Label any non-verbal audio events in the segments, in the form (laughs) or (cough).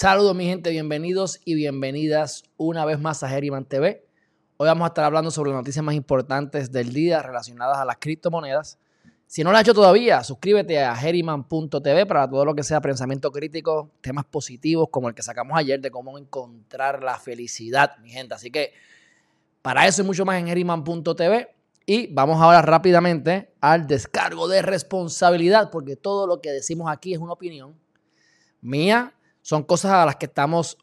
Saludos mi gente, bienvenidos y bienvenidas una vez más a Geriman TV. Hoy vamos a estar hablando sobre las noticias más importantes del día relacionadas a las criptomonedas. Si no lo has hecho todavía, suscríbete a Geriman.tv para todo lo que sea pensamiento crítico, temas positivos como el que sacamos ayer de cómo encontrar la felicidad, mi gente. Así que para eso y mucho más en Geriman.tv. Y vamos ahora rápidamente al descargo de responsabilidad, porque todo lo que decimos aquí es una opinión mía son cosas a las que estamos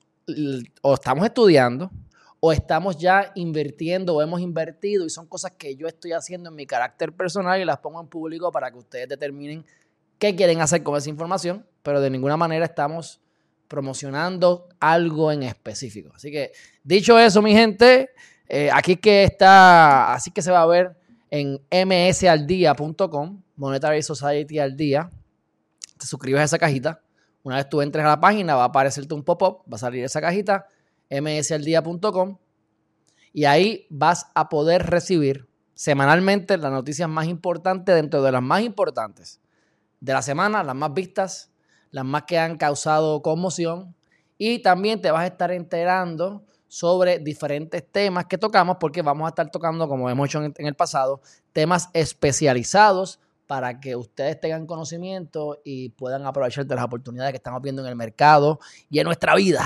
o estamos estudiando o estamos ya invirtiendo o hemos invertido y son cosas que yo estoy haciendo en mi carácter personal y las pongo en público para que ustedes determinen qué quieren hacer con esa información, pero de ninguna manera estamos promocionando algo en específico. Así que, dicho eso, mi gente, eh, aquí que está, así que se va a ver en msaldía.com, Monetary Society al día. Te suscribes a esa cajita una vez tú entres a la página, va a aparecerte un pop-up, va a salir esa cajita, msaldia.com, y ahí vas a poder recibir semanalmente las noticias más importantes dentro de las más importantes de la semana, las más vistas, las más que han causado conmoción, y también te vas a estar enterando sobre diferentes temas que tocamos, porque vamos a estar tocando, como hemos hecho en el pasado, temas especializados para que ustedes tengan conocimiento y puedan aprovechar de las oportunidades que estamos viendo en el mercado y en nuestra vida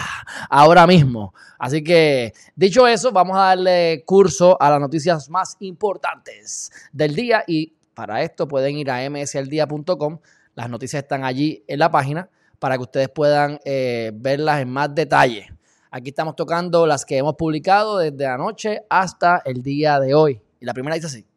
ahora mismo. Así que, dicho eso, vamos a darle curso a las noticias más importantes del día y para esto pueden ir a msaldía.com. Las noticias están allí en la página para que ustedes puedan eh, verlas en más detalle. Aquí estamos tocando las que hemos publicado desde anoche hasta el día de hoy. Y la primera dice así.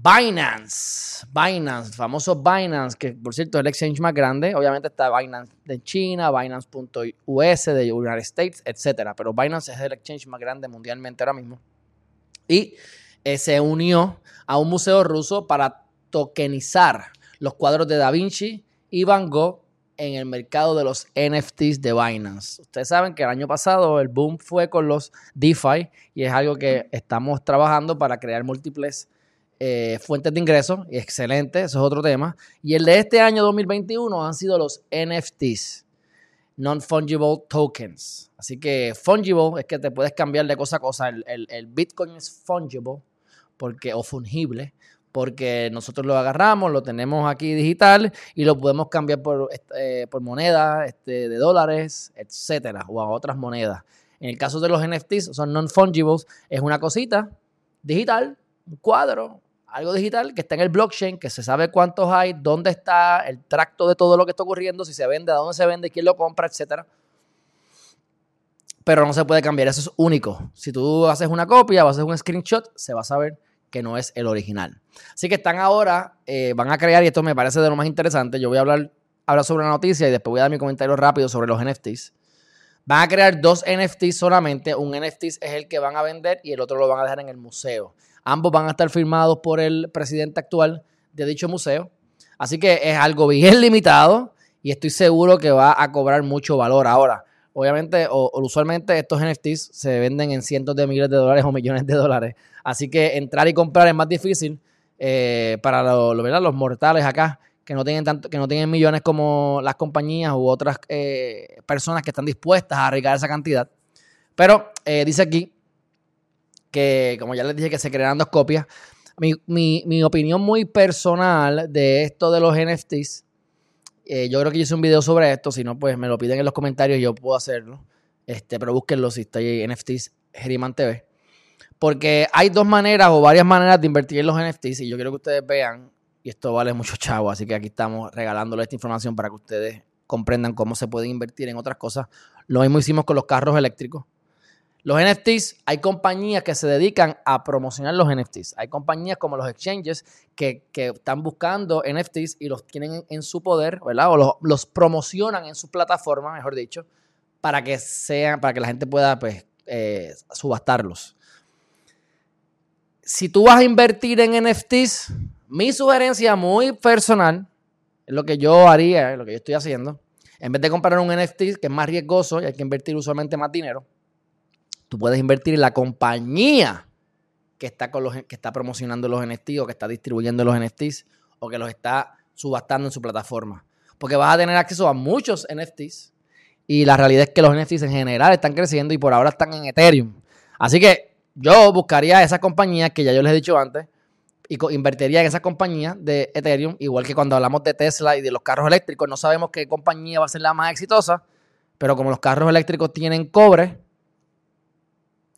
Binance, Binance, famoso Binance, que por cierto es el exchange más grande. Obviamente está Binance de China, Binance.us de United States, etc. Pero Binance es el exchange más grande mundialmente ahora mismo. Y eh, se unió a un museo ruso para tokenizar los cuadros de Da Vinci y Van Gogh en el mercado de los NFTs de Binance. Ustedes saben que el año pasado el boom fue con los DeFi y es algo que estamos trabajando para crear múltiples eh, fuentes de ingresos, excelente, eso es otro tema. Y el de este año 2021 han sido los NFTs, Non-Fungible Tokens. Así que fungible es que te puedes cambiar de cosa a cosa. El, Bitcoin es fungible porque, o fungible porque nosotros lo agarramos, lo tenemos aquí digital y lo podemos cambiar por, eh, por monedas este, de dólares, etcétera, o a otras monedas. En el caso de los NFTs, son non-fungibles, es una cosita digital, un cuadro, algo digital que está en el blockchain, que se sabe cuántos hay, dónde está, el tracto de todo lo que está ocurriendo, si se vende, a dónde se vende, quién lo compra, etcétera. Pero no se puede cambiar, eso es único. Si tú haces una copia o haces un screenshot, se va a saber que no es el original. Así que están ahora, eh, van a crear, y esto me parece de lo más interesante, yo voy a hablar, hablar sobre la noticia y después voy a dar mi comentario rápido sobre los NFTs. Van a crear dos NFTs solamente, un NFT es el que van a vender y el otro lo van a dejar en el museo. Ambos van a estar firmados por el presidente actual de dicho museo. Así que es algo bien (laughs) limitado y estoy seguro que va a cobrar mucho valor ahora. Obviamente, o, usualmente estos NFTs se venden en cientos de miles de dólares o millones de dólares. Así que entrar y comprar es más difícil eh, para los mortales acá que no tienen tanto, que no tienen millones como las compañías u otras eh, personas que están dispuestas a arriesgar esa cantidad. Pero eh, dice aquí que como ya les dije que se crearan dos copias. Mi, opinión muy personal de esto de los NFTs, eh, yo creo que yo hice un video sobre esto, si no, pues me lo piden en los comentarios y yo puedo hacerlo. Este, pero búsquenlo si está ahí NFTs Geriman TV. Porque hay dos maneras o varias maneras de invertir en los NFTs y yo quiero que ustedes vean, y esto vale mucho chavo, así que aquí estamos regalándole esta información para que ustedes comprendan cómo se puede invertir en otras cosas. Lo mismo hicimos con los carros eléctricos. Los NFTs, hay compañías que se dedican a promocionar los NFTs. Hay compañías como los exchanges que, están buscando NFTs y los tienen en, su poder, ¿verdad? O los, promocionan en su plataforma, mejor dicho, para que sean, para que la gente pueda, pues, eh, subastarlos. Si tú vas a invertir en NFTs, mi sugerencia muy personal, es lo que yo haría, es lo que yo estoy haciendo, en vez de comprar un NFT que es más riesgoso y hay que invertir usualmente más dinero, Tú puedes invertir en la compañía que está, con los, que está promocionando los NFTs o que está distribuyendo los NFTs o que los está subastando en su plataforma. Porque vas a tener acceso a muchos NFTs Y la realidad es que los NFTs en general están creciendo y por ahora están en Ethereum. Así que yo buscaría esas compañías que ya yo les he dicho antes y invertiría en esas compañías de Ethereum, igual que cuando hablamos de Tesla y de los carros eléctricos, no sabemos qué compañía va a ser la más exitosa, pero como los carros eléctricos tienen cobre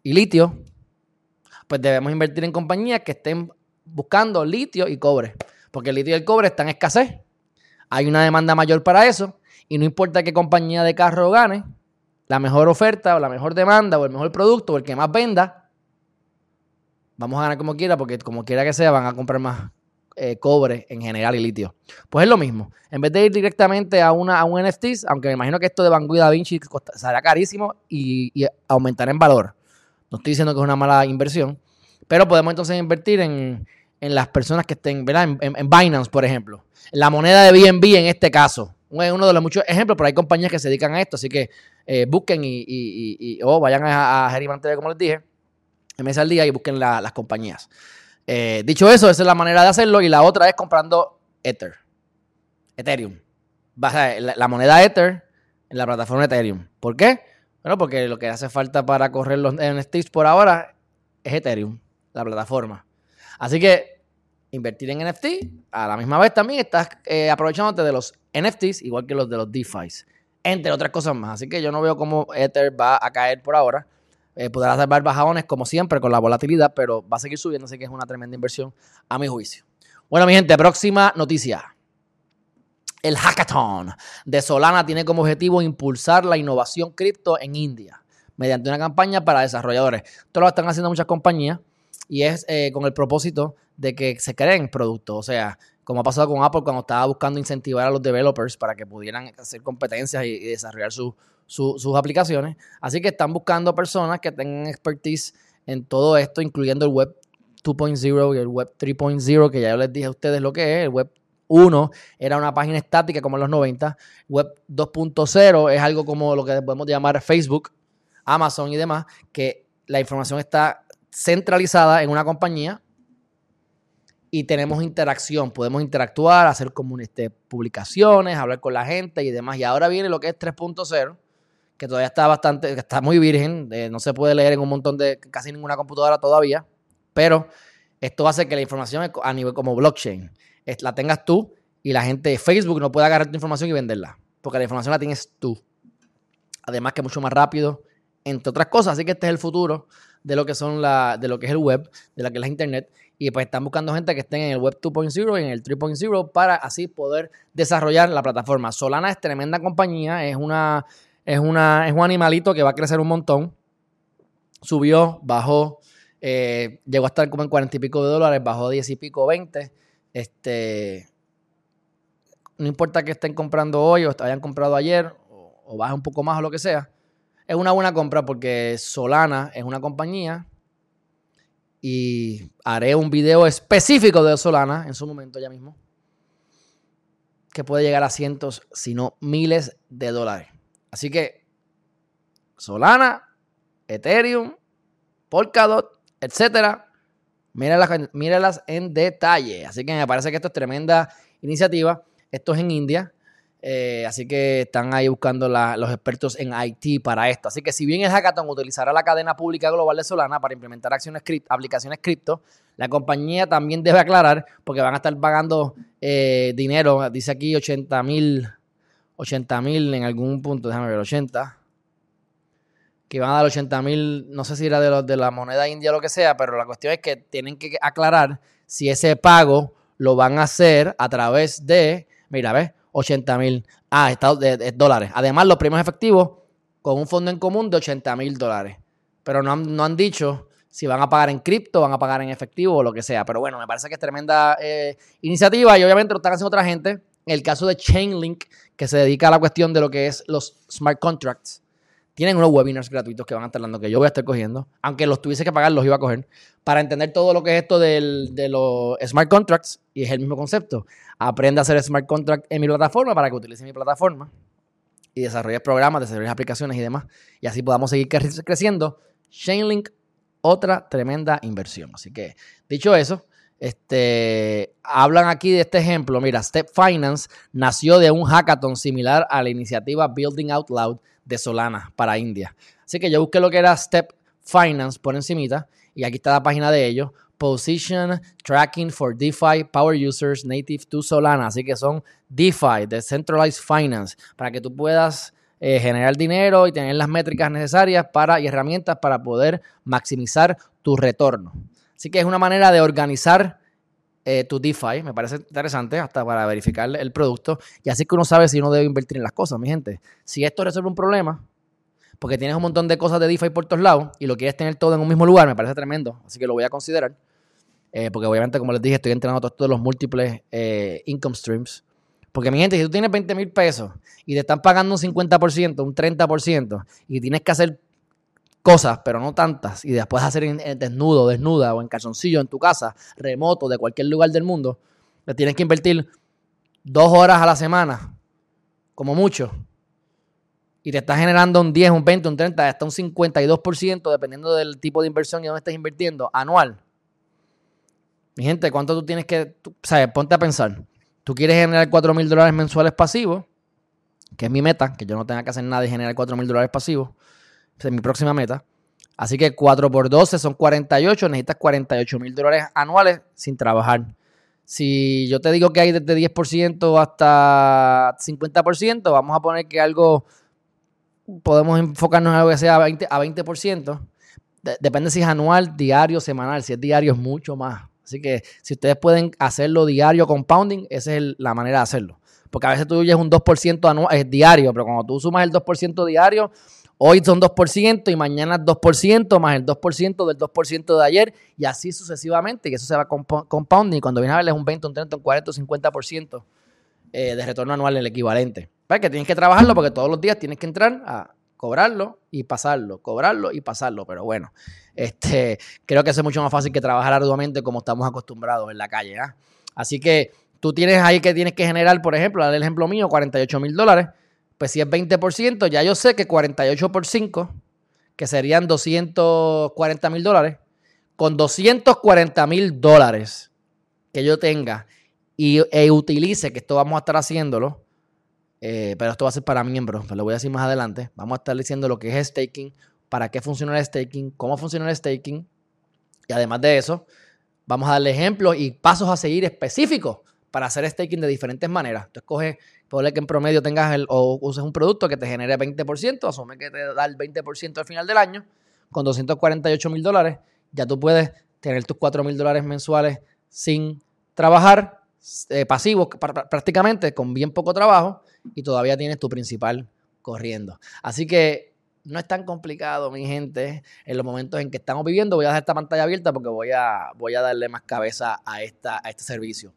y litio, pues debemos invertir en compañías que estén buscando litio y cobre, porque el litio y el cobre están en escasez. Hay una demanda mayor para eso y no importa qué compañía de carro gane, la mejor oferta o la mejor demanda o el mejor producto o el que más venda, vamos a ganar como quiera porque como quiera que sea van a comprar más eh, cobre en general y litio. Pues es lo mismo. En vez de ir directamente a, una, a un NFT, aunque me imagino que esto de Gogh Da Vinci será carísimo y, y aumentará en valor. No estoy diciendo que es una mala inversión, pero podemos entonces invertir en, las personas que estén, ¿verdad? En, Binance, por ejemplo. La moneda de BNB en este caso. Es uno de los muchos ejemplos, pero hay compañías que se dedican a esto, así que eh, busquen y, o vayan a, a como les dije, mes al día y busquen las compañías. Eh, dicho eso, esa es la manera de hacerlo y la otra es comprando Ether. Ethereum. La, la moneda Ether en la plataforma Ethereum. ¿Por qué? Bueno, porque lo que hace falta para correr los NFTs por ahora es Ethereum, la plataforma. Así que invertir en NFT, a la misma vez también estás eh, aprovechándote de los NFTs, igual que los de los DeFi, entre otras cosas más. Así que yo no veo cómo Ether va a caer por ahora. Eh, podrá salvar bajones como siempre con la volatilidad, pero va a seguir subiendo, así que es una tremenda inversión a mi juicio. Bueno, mi gente, próxima noticia. El hackathon de Solana tiene como objetivo impulsar la innovación cripto en India mediante una campaña para desarrolladores. Esto lo están haciendo muchas compañías y es eh, con el propósito de que se creen productos. O sea, como ha pasado con Apple cuando estaba buscando incentivar a los developers para que pudieran hacer competencias y, desarrollar sus aplicaciones. Así que están buscando personas que tengan expertise en todo esto, incluyendo el Web 2.0 y el Web 3.0, que ya yo les dije a ustedes lo que es. El Web 1 era una página estática como en los 90. Web 2.0 es algo como lo que podemos llamar Facebook, Amazon y demás, que la información está centralizada en una compañía y tenemos interacción, podemos interactuar, hacer este, publicaciones, hablar con la gente y demás. Y ahora viene lo que es 3.0, que todavía está bastante, está muy virgen, eh, no se puede leer en un montón de, casi ninguna computadora todavía, pero esto hace que la información a nivel como blockchain la tengas tú y la gente de Facebook no pueda agarrar tu información y venderla, porque la información la tienes tú. Además que es mucho más rápido, entre otras cosas. Así que este es el futuro de lo que son la, de lo que es el web, de la que es la internet. Y pues están buscando gente que esté en el web 2.0 y en el 3.0 para así poder desarrollar la plataforma. Solana es tremenda compañía, es una, es una, es un animalito que va a crecer un montón. Subió, bajó, eh, llegó a estar como en 40 y pico de dólares, bajó 10 y pico, 20. Este, no importa que estén comprando hoy o hayan comprado ayer o, o baje un poco más o lo que sea es una buena compra porque Solana es una compañía y haré un video específico de Solana en su momento ya mismo que puede llegar a cientos, si no miles de dólares. Así que Solana, Ethereum, Polkadot, etcétera, míralas, míralas en detalle. Así que me parece que esto es tremenda iniciativa. Esto es en India. Eh, así que están ahí buscando los expertos en IT para esto. Así que si bien el hackathon utilizará la cadena pública global de Solana para implementar acciones aplicaciones cripto, la compañía también debe aclarar, porque van a estar pagando eh, dinero, dice aquí 80 mil, 80 mil en algún punto, déjame ver, 80, que van a dar 80 mil, no sé si era de, de la moneda india o lo que sea, pero la cuestión es que tienen que aclarar si ese pago lo van a hacer a través de, mira, ¿ves? 80 mil ah, de, dólares. Además, los premios efectivos con un fondo en común de 80 mil dólares. Pero no han, no han, dicho si van a pagar en cripto, van a pagar en efectivo o lo que sea. Pero bueno, me parece que es tremenda eh, iniciativa y obviamente lo están haciendo otra gente. En el caso de Chainlink, que se dedica a la cuestión de lo que es los smart contracts, tienen unos webinars gratuitos que van a estar dando, que yo voy a estar cogiendo, aunque los tuviese que pagar, los iba a coger, para entender todo lo que es esto de los smart contracts, y es el mismo concepto. Aprende a hacer smart contract en mi plataforma para que utilice mi plataforma y desarrolles programas, desarrolles aplicaciones y demás, y así podamos seguir creciendo. Chainlink, otra tremenda inversión. Así que, dicho eso, Este, hablan aquí de este ejemplo. Mira, Step Finance nació de un hackathon similar a la iniciativa Building Out Loud de Solana para India. Así que yo busqué lo que era Step Finance por encimita y aquí está la página de ellos. Position Tracking for DeFi Power Users Native to Solana. Así que son DeFi, Decentralized Finance, para que tú puedas eh, generar dinero y tener las métricas necesarias para, y herramientas para poder maximizar tu retorno. Así que es una manera de organizar eh, tu DeFi. Me parece interesante hasta para verificar el producto. Y así que uno sabe si uno debe invertir en las cosas, mi gente. Si esto resuelve un problema, porque tienes un montón de cosas de DeFi por todos lados y lo quieres tener todo en un mismo lugar, me parece tremendo. Así que lo voy a considerar. Eh, porque obviamente, como les dije, estoy entrenando todos los múltiples income streams. Porque mi gente, si tú tienes 20 mil pesos y te están pagando un 50%, un 30%, y tienes que hacer cosas, pero no tantas, y después hacer en, desnudo, desnuda o en calzoncillo en tu casa, remoto, de cualquier lugar del mundo, le tienes que invertir dos horas a la semana, como mucho, y te estás generando un 10, un 20, un 30, hasta un 52%, dependiendo del tipo de inversión y dónde estés invirtiendo, anual. Mi gente, ¿cuánto tú tienes que, o sea, ponte a pensar. Tú quieres generar 4 mil dólares mensuales pasivos, que es mi meta, que yo no tenga que hacer nada y generar 4 mil dólares pasivos. Es mi próxima meta. Así que 4 por 12 son 48, necesitas 48 mil dólares anuales sin trabajar. Si yo te digo que hay desde 10% hasta 50%, vamos a poner que algo, podemos enfocarnos en algo que sea 20, a 20%. depende si es anual, diario, semanal. Si es diario es mucho más. Así que si ustedes pueden hacerlo diario compounding, esa es la manera de hacerlo. Porque a veces tú oyes un 2% anual, es diario, pero cuando tú sumas el 2% diario, hoy son 2% y mañana 2% más el 2% del 2% de ayer y así sucesivamente. Y eso se va compounding. Y cuando viene a ver es un 20, un 30, un 40, un 50% de retorno anual el equivalente. Para que tienes que trabajarlo porque todos los días tienes que entrar a cobrarlo y pasarlo, cobrarlo y pasarlo. Pero bueno, este, creo que es mucho más fácil que trabajar arduamente como estamos acostumbrados en la calle. ¿ah? Así que tú tienes ahí que tienes que generar, por ejemplo, el ejemplo mío, 48 mil dólares. Pues si es 20%, ya yo sé que 48 por 5, que serían 240 mil dólares, con 240 mil dólares que yo tenga y e utilice, que esto vamos a estar haciéndolo, eh, pero esto va a ser para miembros, lo voy a decir más adelante. Vamos a estar diciendo lo que es staking, para qué funciona el staking, cómo funciona el staking. Y además de eso, vamos a darle ejemplos y pasos a seguir específicos para hacer staking de diferentes maneras. Tú escoges, puede que en promedio tengas el, o uses un producto que te genere 20%, asume que te da el 20% al final del año, con 248 mil dólares, ya tú puedes tener tus 4 mil dólares mensuales sin trabajar, eh, pasivos prácticamente, con bien poco trabajo, y todavía tienes tu principal corriendo. Así que no es tan complicado, mi gente, en los momentos en que estamos viviendo. Voy a dejar esta pantalla abierta porque voy a, voy a darle más cabeza a, esta, a este servicio.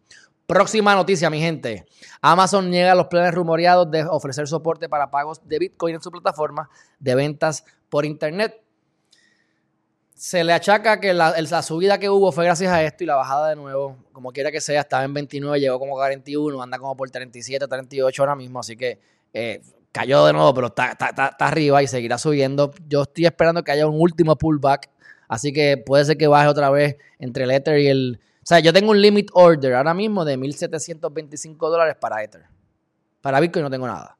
Próxima noticia, mi gente. Amazon niega los planes rumoreados de ofrecer soporte para pagos de Bitcoin en su plataforma de ventas por Internet. Se le achaca que la, subida que hubo fue gracias a esto y la bajada de nuevo, como quiera que sea, estaba en 29, llegó como 41, anda como por 37, 38 ahora mismo, así que eh, cayó de nuevo, pero está, arriba y seguirá subiendo. Yo estoy esperando que haya un último pullback, así que puede ser que baje otra vez entre el Ether y el... O sea, yo tengo un limit order ahora mismo de 1.725 dólares para Ether. Para Bitcoin no tengo nada.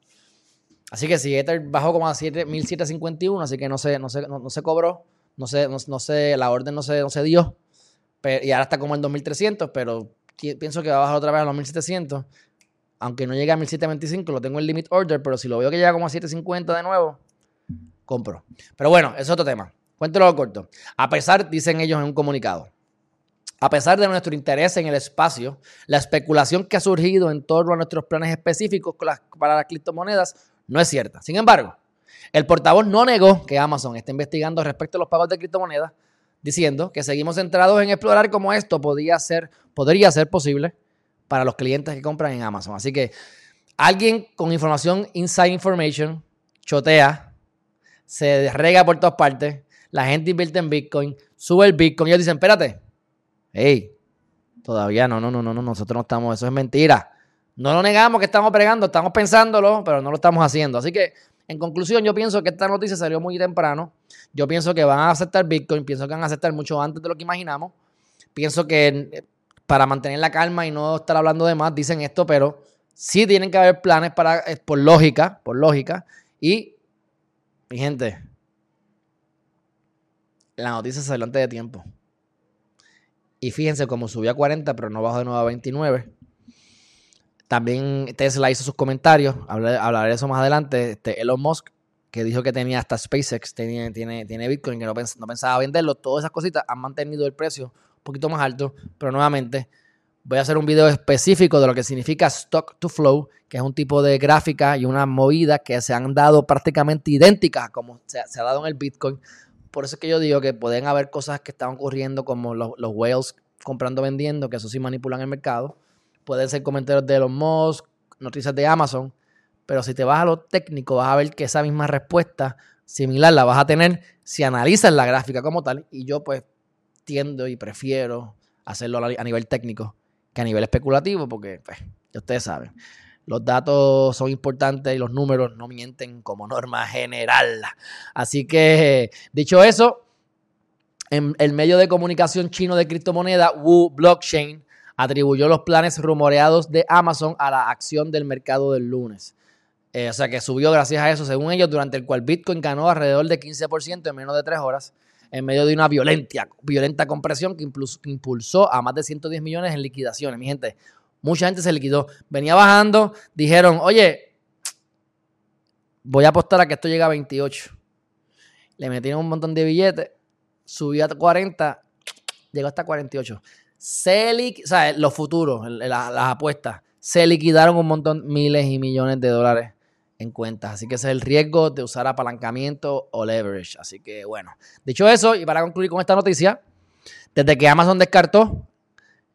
Así que si Ether bajó como a 1.751, así que no se, no, se, no, se cobró, no se, no, se, la orden no se, no se dio. y ahora está como en 2.300, pero pienso que va a bajar otra vez a los 1.700 aunque no llegue a 1725, lo tengo en limit order, pero si lo veo que llega como a 750 de nuevo, compro. Pero bueno, es otro tema. Cuéntelo corto. A pesar, dicen ellos en un comunicado, a pesar de nuestro interés en el espacio, la especulación que ha surgido en torno a nuestros planes específicos para las criptomonedas no es cierta. Sin embargo, el portavoz no negó que Amazon está investigando respecto a los pagos de criptomonedas, diciendo que seguimos centrados en explorar cómo esto podría ser, podría ser posible para los clientes que compran en Amazon. Así que alguien con información, inside information, chotea, se rega por todas partes, la gente invierte en Bitcoin, sube el Bitcoin y ellos dicen, espérate, hey, todavía no, no, no, no, nosotros no estamos, eso es mentira. No lo negamos que estamos pregando, estamos pensándolo, pero no lo estamos haciendo. Así que, en conclusión, yo pienso que esta noticia salió muy temprano. Yo pienso que van a aceptar Bitcoin, pienso que van a aceptar mucho antes de lo que imaginamos. Pienso que para mantener la calma y no estar hablando de más, dicen esto, pero sí tienen que haber planes para, eh, por lógica, por lógica. Y, mi gente, la noticia salió antes de tiempo. Y fíjense cómo subió a 40, pero no bajó de nuevo a 29. También Tesla hizo sus comentarios, hablaré, de eso más adelante. Este, Elon Musk, que dijo que tenía hasta SpaceX, tiene, tiene, tiene Bitcoin, que no, no pensaba venderlo. Todas esas cositas han mantenido el precio un poquito más alto, pero nuevamente voy a hacer un video específico de lo que significa stock to flow, que es un tipo de gráfica y una movida que se han dado prácticamente idénticas como se, ha dado en el Bitcoin. Por eso es que yo digo que pueden haber cosas que están ocurriendo como los, los whales comprando, vendiendo, que eso sí manipulan el mercado. Pueden ser comentarios de Elon Musk, noticias de Amazon. Pero si te vas a lo técnico, vas a ver que esa misma respuesta similar la vas a tener si analizas la gráfica como tal. Y yo pues tiendo y prefiero hacerlo a nivel técnico que a nivel especulativo, porque pues, ya ustedes saben, los datos son importantes y los números no mienten como norma general. Así que, dicho eso, en el medio de comunicación chino de criptomoneda, Wu Blockchain, atribuyó los planes rumoreados de Amazon a la acción del mercado del lunes. Eh, o sea que subió gracias a eso, según ellos, durante el cual Bitcoin ganó alrededor de 15% en menos de tres horas en medio de una violenta, violenta compresión que impulsó a más de 110 millones en liquidaciones. Mi gente, mucha gente se liquidó. Venía bajando, dijeron, oye, voy a apostar a que esto llega a 28. Le metieron un montón de billetes, subió a 40, llegó hasta 48. Se o sea, los futuros, las apuestas, se liquidaron un montón, miles y millones de dólares en cuentas. Así que es el riesgo de usar apalancamiento o leverage. Así que bueno, dicho eso, y para concluir con esta noticia, desde que Amazon descartó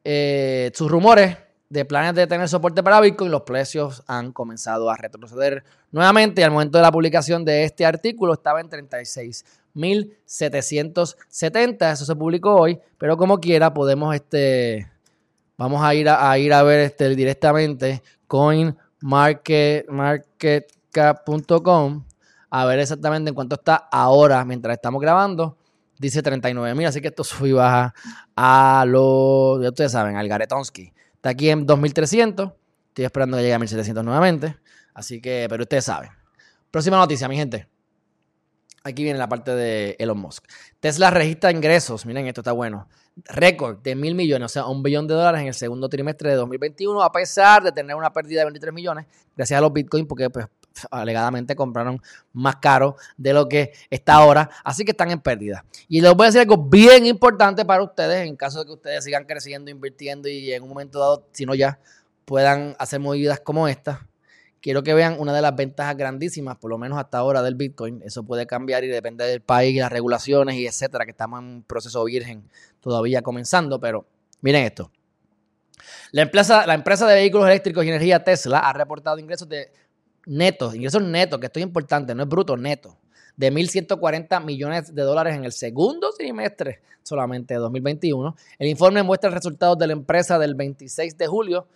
eh, sus rumores de planes de tener soporte para Bitcoin, los precios han comenzado a retroceder nuevamente y al momento de la publicación de este artículo estaba en 36.770. Eso se publicó hoy, pero como quiera podemos, este, vamos a ir a, ir a ver este, directamente Coin Market, Market cap.com a ver exactamente en cuánto está ahora mientras estamos grabando. Dice 39 mil, así que esto sube y baja a lo, ya ustedes saben, al Garetonsky. Está aquí en 2300. Estoy esperando que llegue a 1700 nuevamente. Así que, pero ustedes saben. Próxima noticia, mi gente. Aquí viene la parte de Elon Musk. Tesla registra ingresos. Miren, esto está bueno. Récord de mil millones, o sea, un billón de dólares en el segundo trimestre de 2021, a pesar de tener una pérdida de 23 millones, gracias a los bitcoins, porque pues, alegadamente compraron más caro de lo que está ahora, así que están en pérdida. Y les voy a decir algo bien importante para ustedes, en caso de que ustedes sigan creciendo, invirtiendo y en un momento dado, si no ya, puedan hacer movidas como esta. Quiero que vean una de las ventajas grandísimas, por lo menos hasta ahora, del Bitcoin. Eso puede cambiar y depende del país, las regulaciones y etcétera, que estamos en un proceso virgen todavía comenzando, pero miren esto. La empresa, la empresa de vehículos eléctricos y energía Tesla ha reportado ingresos de netos, ingresos netos, que esto es importante, no es bruto, neto, de 1.140 millones de dólares en el segundo trimestre solamente de 2021. El informe muestra resultados de la empresa del 26 de julio.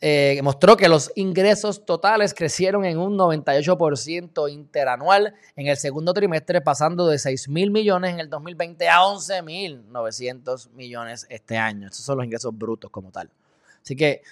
Eh, mostró que los ingresos totales crecieron en un 98% interanual en el segundo trimestre, pasando de 6 mil millones en el 2020 a 11 mil 900 millones este año. Esos son los ingresos brutos como tal. Así que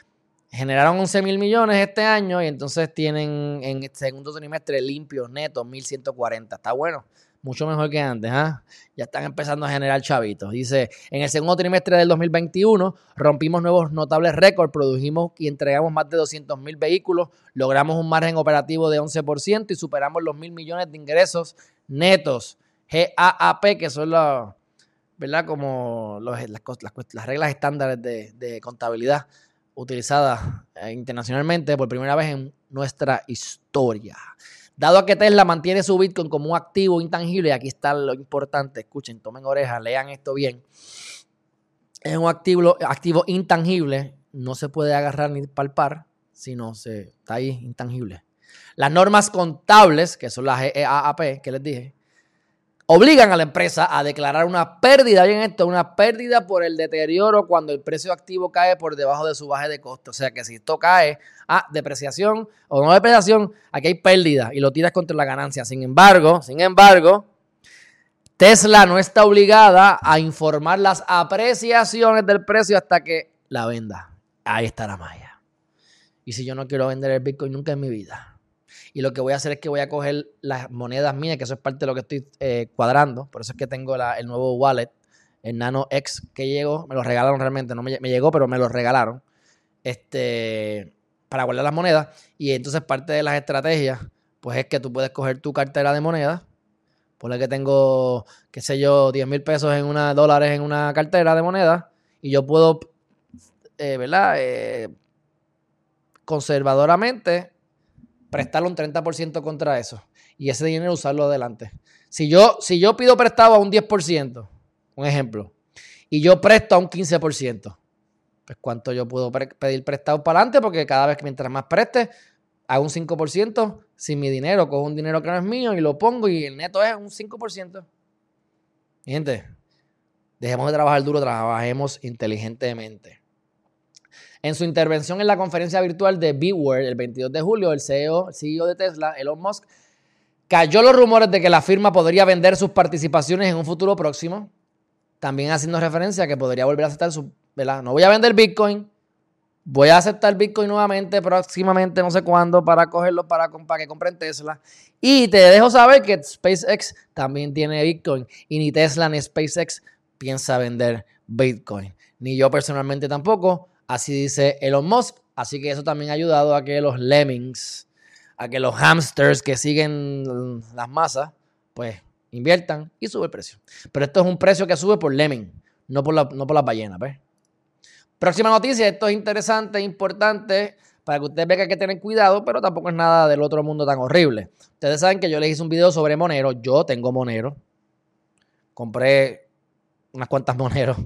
generaron 11 mil millones este año y entonces tienen en el segundo trimestre limpios, netos, 1140. Está bueno, mucho mejor que antes. ¿ah? Ya están empezando a generar chavitos. Dice, en el segundo trimestre del 2021 rompimos nuevos notables récords, produjimos y entregamos más de 200 mil vehículos, logramos un margen operativo de 11% y superamos los mil millones de ingresos netos. GAAP, que son los, ¿verdad? Como las, las, reglas estándares de contabilidad utilizada eh, internacionalmente por primera vez en nuestra historia. Dado que Tesla mantiene su Bitcoin como un activo intangible, y aquí está lo importante, escuchen, tomen orejas, lean esto bien. Es un activo, intangible, no se puede agarrar ni palpar, sino se, está ahí intangible. Las normas contables, que son las EAAP que les dije, obligan a la empresa a declarar una pérdida, bien esto, una pérdida por el deterioro cuando el precio activo cae por debajo de su baje de costo. O sea que si esto cae a depreciación o no depreciación, aquí hay pérdida y lo tiras contra la ganancia. Sin embargo, sin embargo, Tesla no está obligada a informar las apreciaciones del precio hasta que la venda. Ahí está la malla. Y si yo no quiero vender el Bitcoin nunca en mi vida, y lo que voy a hacer es que voy a coger las monedas mías, que eso es parte de lo que estoy eh, cuadrando, por eso es que tengo el nuevo wallet, el Nano X que llegó, me lo regalaron realmente, no me, llegó, pero me lo regalaron, este, para guardar las monedas, y entonces parte de las estrategias, pues es que tú puedes coger tu cartera de monedas, Ponle que tengo, qué sé yo, 10 mil pesos en una, dólares en una cartera de moneda y yo puedo, eh, ¿verdad? Eh, conservadoramente prestarle un 30% contra eso y ese dinero usarlo adelante. Si yo, si yo pido prestado a un 10%, un ejemplo, y yo presto a un 15%, pues cuánto yo puedo pedir prestado para adelante, porque cada vez que mientras más preste, hago un 5% sin mi dinero, cojo un dinero que no es mío y lo pongo y el neto es un 5%. gente, dejemos de trabajar duro, trabajemos inteligentemente. En su intervención en la conferencia virtual de B-World el 22 de julio, el CEO, CEO de Tesla, Elon Musk, cayó los rumores de que la firma podría vender sus participaciones en un futuro próximo, también haciendo referencia a que podría volver a aceptar su. No voy a vender Bitcoin, Voy a aceptar Bitcoin nuevamente próximamente, no sé cuándo, para cogerlo para, que compren Tesla. Y te dejo saber que SpaceX también tiene Bitcoin. Y ni Tesla ni SpaceX piensa vender Bitcoin. Ni yo personalmente tampoco. Así dice Elon Musk. Así que eso también ha ayudado a que los lemmings, a que los hamsters que siguen las masas, pues inviertan y sube el precio. Pero esto es un precio que sube por lemming, no por, la, no por las ballenas, ¿ves? Próxima noticia, esto es interesante, importante, para que ustedes vean que hay que tener cuidado, pero tampoco es nada del otro mundo tan horrible. Ustedes saben que yo les hice un video sobre Monero, yo tengo Monero, compré unas cuantas (laughs) Monero,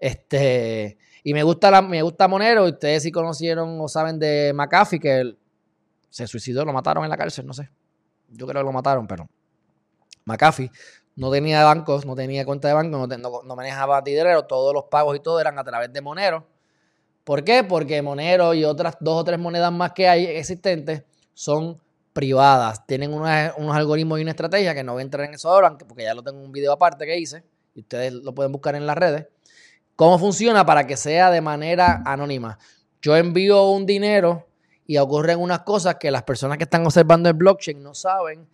este, y me gusta, la, me gusta Monero, ustedes si conocieron o saben de McAfee, que él se suicidó, lo mataron en la cárcel, no sé, yo creo que lo mataron, pero McAfee no tenía bancos, no tenía cuenta de banco, no, manejaba dinero, todos los pagos y todo eran a través de Monero. ¿Por qué? Porque Monero y otras dos o tres monedas más que hay existentes son privadas. Tienen unos, algoritmos y una estrategia que no voy a entrar en eso ahora, porque ya lo tengo en un video aparte que hice y ustedes lo pueden buscar en las redes. ¿Cómo funciona para que sea de manera anónima? Yo envío un dinero y ocurren unas cosas que las personas que están observando el blockchain no saben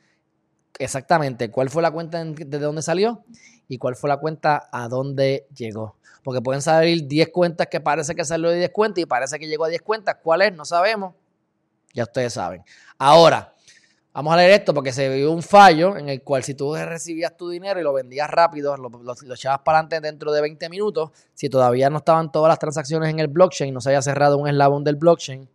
exactamente cuál fue la cuenta de dónde salió y cuál fue la cuenta a dónde llegó. Porque pueden salir 10 cuentas que parece que salió de 10 cuentas y parece que llegó a 10 cuentas. ¿Cuál es? No sabemos. Ya ustedes saben. Ahora, vamos a leer esto porque se vio un fallo en el cual si tú recibías tu dinero y lo vendías rápido, lo, echabas para adelante dentro de 20 minutos, si todavía no estaban todas las transacciones en el blockchain, no se había cerrado un eslabón del blockchain,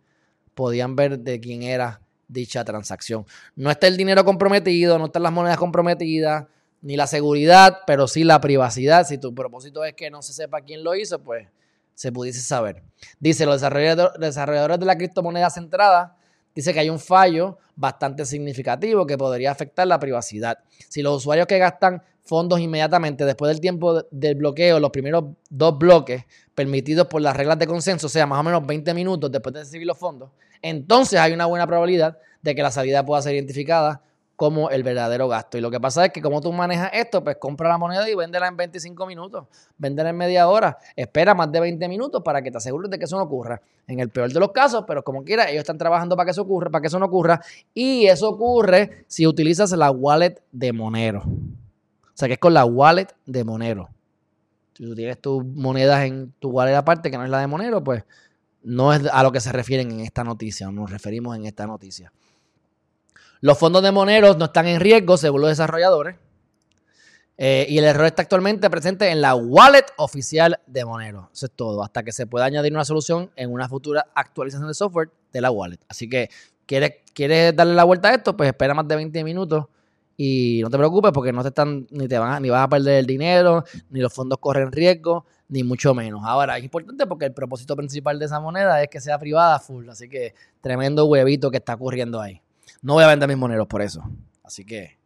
podían ver de quién era dicha transacción. No está el dinero comprometido, no están las monedas comprometidas, ni la seguridad, pero sí la privacidad. Si tu propósito es que no se sepa quién lo hizo, pues se pudiese saber. Dice, los desarrolladores de la criptomoneda centrada dice que hay un fallo bastante significativo que podría afectar la privacidad. Si los usuarios que gastan fondos inmediatamente después del tiempo del bloqueo, los primeros dos bloques permitidos por las reglas de consenso, sea, más o menos 20 minutos después de recibir los fondos, entonces hay una buena probabilidad de que la salida pueda ser identificada como el verdadero gasto. Y lo que pasa es que como tú manejas esto, pues compra la moneda y véndela en 25 minutos, véndela en media hora, espera más de 20 minutos para que te asegures de que eso no ocurra. En el peor de los casos, pero como quiera, ellos están trabajando para que eso ocurra, para que eso no ocurra. Y eso ocurre si utilizas la wallet de Monero. O sea, que es con la wallet de Monero. Si tú tienes tus monedas en tu wallet aparte, que no es la de Monero, pues no es a lo que se refieren en esta noticia, nos referimos en esta noticia. Los fondos de Monero no están en riesgo según los desarrolladores. Eh, y el error está actualmente presente en la wallet oficial de Monero. Eso es todo, hasta que se pueda añadir una solución en una futura actualización de software de la wallet. Así que, ¿quieres, ¿quieres darle la vuelta a esto? Pues espera más de 20 minutos y no te preocupes porque no te están, ni te van ni vas a perder el dinero, ni los fondos corren riesgo, ni mucho menos. Ahora, es importante porque el propósito principal de esa moneda es que sea privada full. Así que tremendo huevito que está ocurriendo ahí. No voy a vender mis moneros por eso. Así que.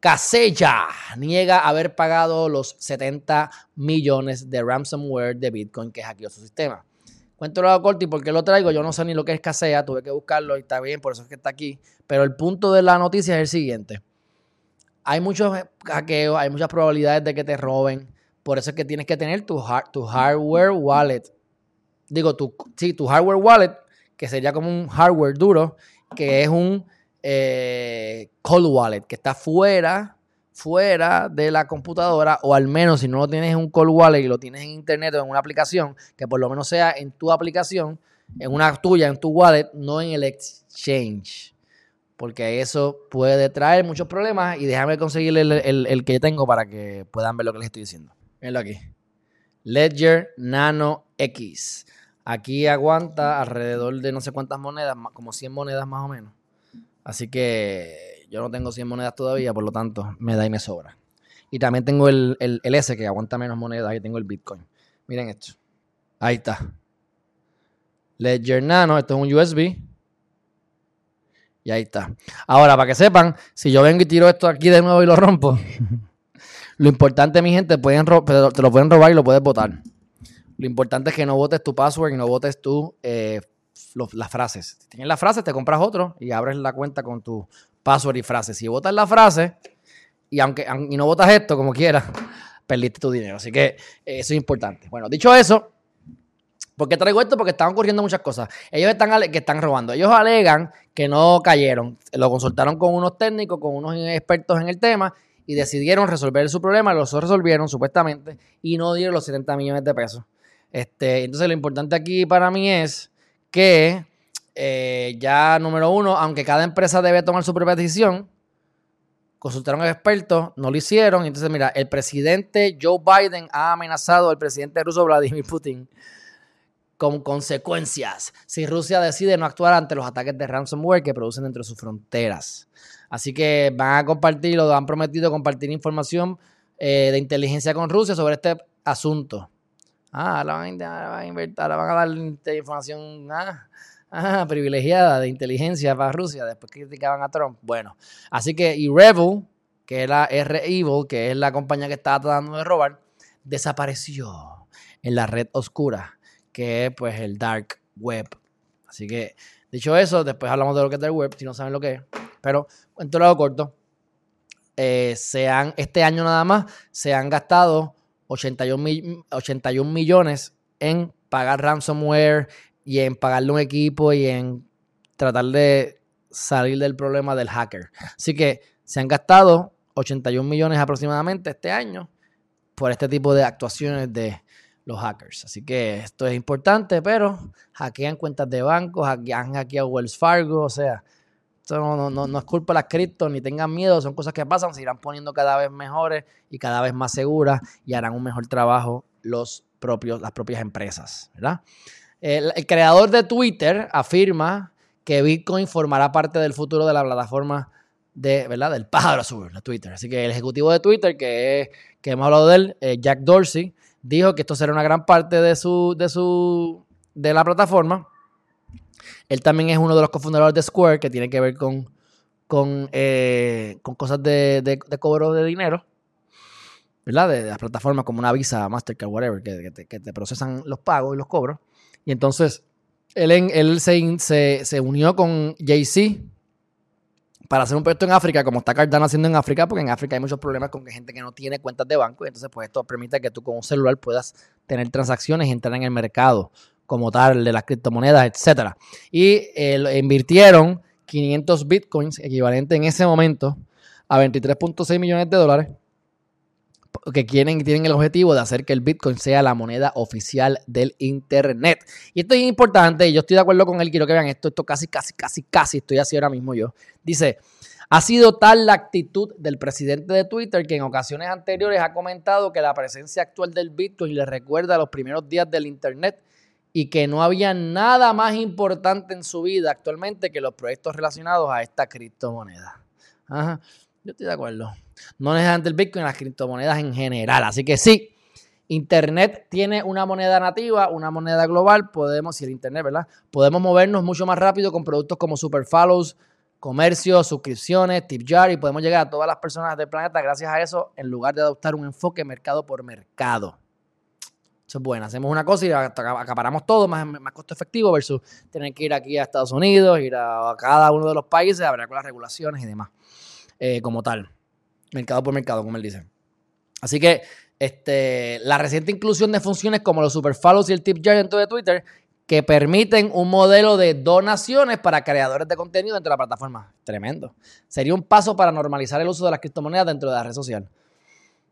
Casella niega haber pagado los 70 millones de ransomware de Bitcoin que hackeó su sistema. Cuento lo corto y por qué lo traigo, yo no sé ni lo que es Casella, tuve que buscarlo y está bien, por eso es que está aquí. Pero el punto de la noticia es el siguiente. hay muchos hackeos, hay muchas probabilidades de que te roben. Por eso es que tienes que tener tu, tu hardware wallet. Digo, tu, sí, tu hardware wallet, que sería como un hardware duro, que es un eh, cold wallet, que está fuera, fuera de la computadora, o al menos si no lo tienes en un cold wallet y lo tienes en internet o en una aplicación, que por lo menos sea en tu aplicación, en una tuya, en tu wallet, no en el exchange. Porque eso puede traer muchos problemas y déjame conseguir el, el que tengo para que puedan ver lo que les estoy diciendo. Mírenlo aquí. Ledger Nano X. Aquí aguanta alrededor de no sé cuántas monedas, como 100 monedas más o menos. Así que yo no tengo 100 monedas todavía, por lo tanto me da y me sobra. Y también tengo el, el, el S que aguanta menos monedas. Ahí tengo el Bitcoin. Miren esto. Ahí está. Ledger Nano, esto es un USB. Y ahí está. Ahora, para que sepan, si yo vengo y tiro esto aquí de nuevo y lo rompo, (laughs) lo importante, mi gente, pueden te lo pueden robar y lo puedes votar. Lo importante es que no votes tu password y no votes tu, eh, las frases. Si tienes las frases, te compras otro y abres la cuenta con tu password y frase. Si votas la frase y aunque y no votas esto como quieras, (laughs) perdiste tu dinero. Así que eh, eso es importante. Bueno, dicho eso, ¿por qué traigo esto? Porque están ocurriendo muchas cosas. Ellos están que están robando. Ellos alegan que no cayeron. Lo consultaron con unos técnicos, con unos expertos en el tema y decidieron resolver su problema. Los resolvieron supuestamente y no dieron los 70 millones de pesos. Este, entonces, lo importante aquí para mí es que eh, ya, número uno, aunque cada empresa debe tomar su propia decisión, consultaron a expertos, no lo hicieron. Entonces, mira, el presidente Joe Biden ha amenazado al presidente ruso Vladimir Putin con consecuencias si Rusia decide no actuar ante los ataques de ransomware que producen dentro de sus fronteras. Así que van a compartir o han prometido compartir información eh, de inteligencia con Rusia sobre este asunto. Ah, la van a, invertir, van a dar información ah, ah, privilegiada de inteligencia para Rusia después criticaban a Trump. Bueno, así que y Rebel, que era R-Evil, que es la compañía que estaba tratando de robar, desapareció en la red oscura, que es pues el dark web. Así que, dicho eso, después hablamos de lo que es dark web, si no saben lo que es. Pero, en todo lado corto, eh, se han, este año nada más se han gastado 81, millones en pagar ransomware y en pagarle un equipo y en tratar de salir del problema del hacker. Así que se han gastado 81 millones aproximadamente este año por este tipo de actuaciones de los hackers. Así que esto es importante, pero hackean cuentas de bancos, han hackeado Wells Fargo, o sea, esto no, no, no, es culpa de las criptos, ni tengan miedo, son cosas que pasan, se irán poniendo cada vez mejores y cada vez más seguras y harán un mejor trabajo los propios, las propias empresas, ¿verdad? El, creador de Twitter afirma que Bitcoin formará parte del futuro de la plataforma de, ¿verdad? del pájaro azul, la Twitter. Así que el ejecutivo de Twitter, que, que hemos hablado de él, eh, Jack Dorsey, dijo que esto será una gran parte de su, de su, de la plataforma él también es uno de los cofundadores de Square, que tiene que ver con, con, eh, con cosas de, de, cobro de dinero, ¿verdad? De, las plataformas como una Visa, Mastercard, whatever, que, te, procesan los pagos y los cobros. Y entonces, él, él se, se, unió con Jay-Z para hacer un proyecto en África, como está Cardano haciendo en África, porque en África hay muchos problemas con gente que no tiene cuentas de banco, y entonces pues esto permite que tú con un celular puedas tener transacciones y entrar en el mercado como tal de las criptomonedas, etcétera. Y eh, invirtieron 500 bitcoins, equivalente en ese momento a 23.6 millones de dólares, que quieren tienen el objetivo de hacer que el bitcoin sea la moneda oficial del internet. Y esto es importante, y yo estoy de acuerdo con él, quiero que vean esto, esto casi, casi, casi, casi estoy así ahora mismo yo. Dice, ha sido tal la actitud del presidente de Twitter que en ocasiones anteriores ha comentado que la presencia actual del Bitcoin le recuerda a los primeros días del Internet y que no había nada más importante en su vida actualmente que los proyectos relacionados a esta criptomoneda. Ajá, yo estoy de acuerdo. No necesariamente el Bitcoin, las criptomonedas en general. Así que sí, Internet tiene una moneda nativa, una moneda global. Podemos, si el Internet, ¿verdad? Podemos movernos mucho más rápido con productos como Super Follows, comercio, suscripciones, tip jar y podemos llegar a todas las personas del planeta gracias a eso en lugar de adoptar un enfoque mercado por mercado. Eso es bueno. Hacemos una cosa y acaparamos todo más, más costo efectivo versus tener que ir aquí a Estados Unidos, ir a, cada uno de los países, hablar con las regulaciones y demás, eh, como tal. mercado por mercado, como él dice. Así que este, la reciente inclusión de funciones como los super follows y el tip jar dentro de Twitter que permiten un modelo de donaciones para creadores de contenido dentro de la plataforma. Tremendo. Sería un paso para normalizar el uso de las criptomonedas dentro de la red social.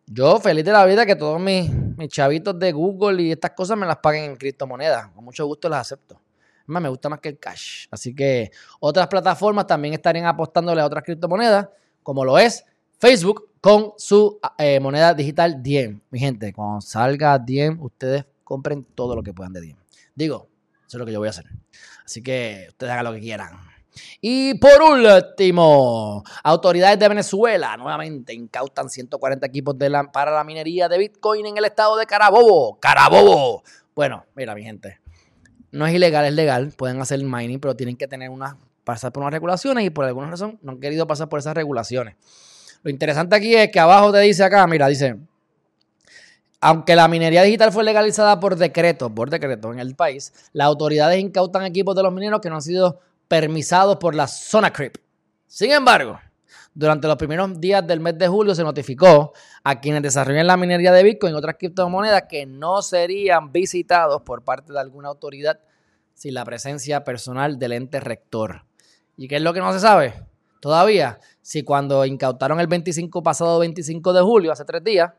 Yo feliz de la vida que todos mis, chavitos de Google y estas cosas me las paguen en criptomonedas. Con mucho gusto las acepto. Más me gusta más que el cash. Así que otras plataformas también estarían apostándole a otras criptomonedas, como lo es Facebook con su eh, moneda digital Diem. Mi gente, cuando salga Diem, ustedes compren todo lo que puedan de Diem. Digo, eso es lo que yo voy a hacer. Así que ustedes hagan lo que quieran. Y por último, autoridades de Venezuela nuevamente incautan 140 equipos de para la minería de Bitcoin en el estado de Carabobo. Carabobo. Bueno, mira mi gente, no es ilegal, es legal. Pueden hacer mining, pero tienen que tener una, pasar por unas regulaciones y por alguna razón no han querido pasar por esas regulaciones. Lo interesante aquí es que abajo te dice acá, mira, dice, aunque la minería digital fue legalizada por decreto, por decreto en el país, las autoridades incautan equipos de los mineros que no han sido permisados por la zona CRIP. Sin embargo, durante los primeros días del mes de julio se notificó a quienes desarrollan la minería de Bitcoin y otras criptomonedas que no serían visitados por parte de alguna autoridad sin la presencia personal del ente rector. ¿Y qué es lo que no se sabe? Todavía, si cuando incautaron el 25 pasado 25 de julio, hace tres días,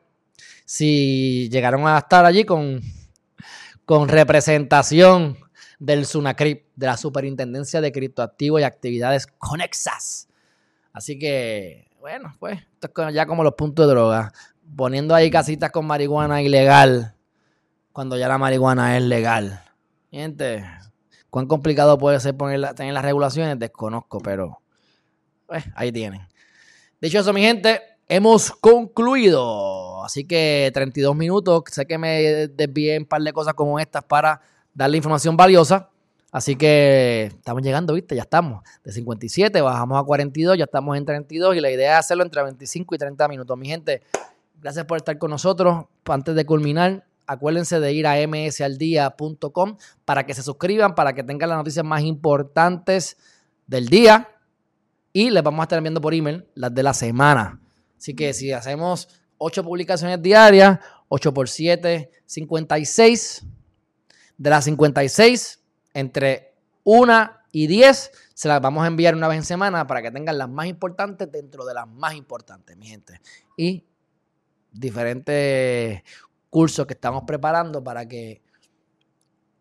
si llegaron a estar allí con, con representación del SUNACRIP, de la Superintendencia de Criptoactivos y Actividades Conexas. Así que, bueno, pues, esto es ya como los puntos de droga. Poniendo ahí casitas con marihuana ilegal, cuando ya la marihuana es legal. Gente, cuán complicado puede ser poner, tener las regulaciones, desconozco, pero pues, ahí tienen. Dicho eso, mi gente, hemos concluido. Así que 32 minutos. Sé que me desvié un par de cosas como estas para darle información valiosa. Así que estamos llegando, ¿viste? Ya estamos. De 57 bajamos a 42, ya estamos en 32 y la idea es hacerlo entre 25 y 30 minutos. Mi gente, gracias por estar con nosotros. Antes de culminar, acuérdense de ir a msaldia.com para que se suscriban, para que tengan las noticias más importantes del día y les vamos a estar enviando por email las de la semana. Así que si hacemos 8 publicaciones diarias, 8 por 7, 56. De las 56, entre 1 y 10, se las vamos a enviar una vez en semana para que tengan las más importantes dentro de las más importantes, mi gente. Y diferentes cursos que estamos preparando para que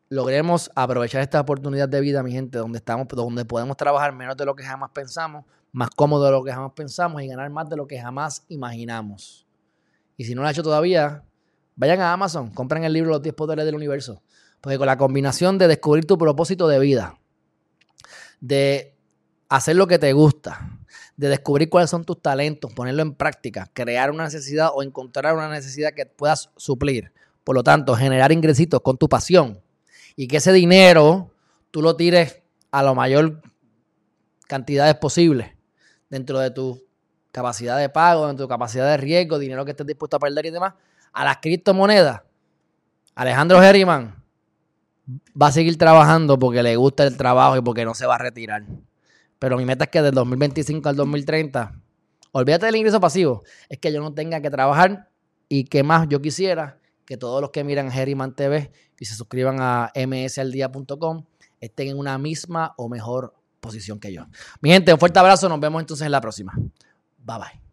logremos aprovechar esta oportunidad de vida, mi gente, donde estamos, donde podemos trabajar menos de lo que jamás pensamos, más cómodo de lo que jamás pensamos y ganar más de lo que jamás imaginamos. Y si no lo han hecho todavía, vayan a Amazon, compren el libro Los 10 Poderes del Universo. Porque con la combinación de descubrir tu propósito de vida, de hacer lo que te gusta, de descubrir cuáles son tus talentos, ponerlo en práctica, crear una necesidad o encontrar una necesidad que puedas suplir. Por lo tanto, generar ingresitos con tu pasión y que ese dinero tú lo tires a la mayor cantidades posibles dentro de tu capacidad de pago, dentro de tu capacidad de riesgo, dinero que estés dispuesto a perder y demás, a las criptomonedas. Alejandro Herriman va a seguir trabajando porque le gusta el trabajo y porque no se va a retirar. Pero mi meta es que del 2025 al 2030, olvídate del ingreso pasivo, es que yo no tenga que trabajar y que más yo quisiera que todos los que miran Herriman TV y se suscriban a msaldia.com estén en una misma o mejor posición que yo. Mi gente, un fuerte abrazo. Nos vemos entonces en la próxima. Bye bye.